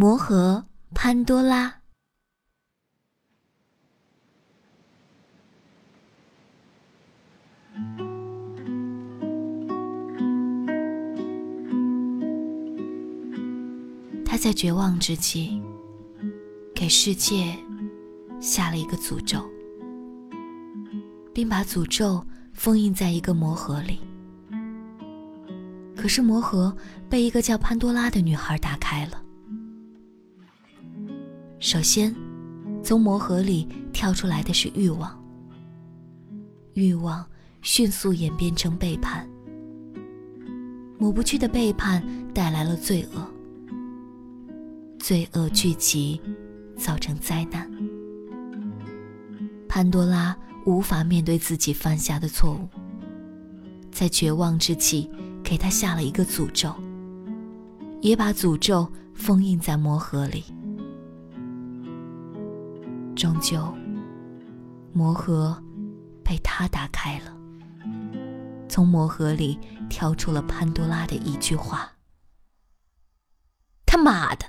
魔盒潘多拉。他在绝望之际，给世界下了一个诅咒，并把诅咒封印在一个魔盒里。可是魔盒被一个叫潘多拉的女孩打开了。首先，从魔盒里跳出来的是欲望，欲望迅速演变成背叛，抹不去的背叛带来了罪恶，罪恶聚集，造成灾难。潘多拉无法面对自己犯下的错误，在绝望之际。给他下了一个诅咒，也把诅咒封印在魔盒里。终究，魔盒被他打开了，从魔盒里挑出了潘多拉的一句话：“他妈的，